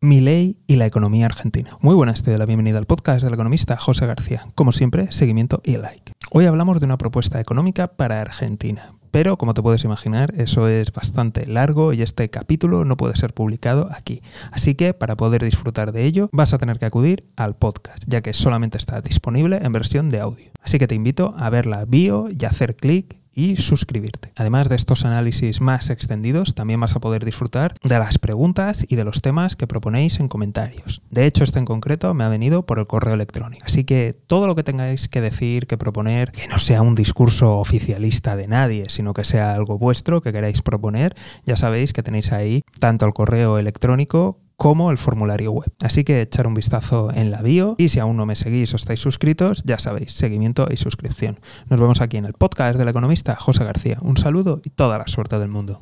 Mi ley y la economía argentina. Muy buenas, te doy la bienvenida al podcast del economista José García. Como siempre, seguimiento y like. Hoy hablamos de una propuesta económica para Argentina, pero como te puedes imaginar, eso es bastante largo y este capítulo no puede ser publicado aquí. Así que para poder disfrutar de ello, vas a tener que acudir al podcast, ya que solamente está disponible en versión de audio. Así que te invito a ver la bio y hacer clic y suscribirte. Además de estos análisis más extendidos, también vas a poder disfrutar de las preguntas y de los temas que proponéis en comentarios. De hecho, este en concreto me ha venido por el correo electrónico. Así que todo lo que tengáis que decir, que proponer, que no sea un discurso oficialista de nadie, sino que sea algo vuestro que queráis proponer, ya sabéis que tenéis ahí tanto el correo electrónico como el formulario web. Así que echar un vistazo en la bio y si aún no me seguís o estáis suscritos, ya sabéis, seguimiento y suscripción. Nos vemos aquí en el podcast del economista José García. Un saludo y toda la suerte del mundo.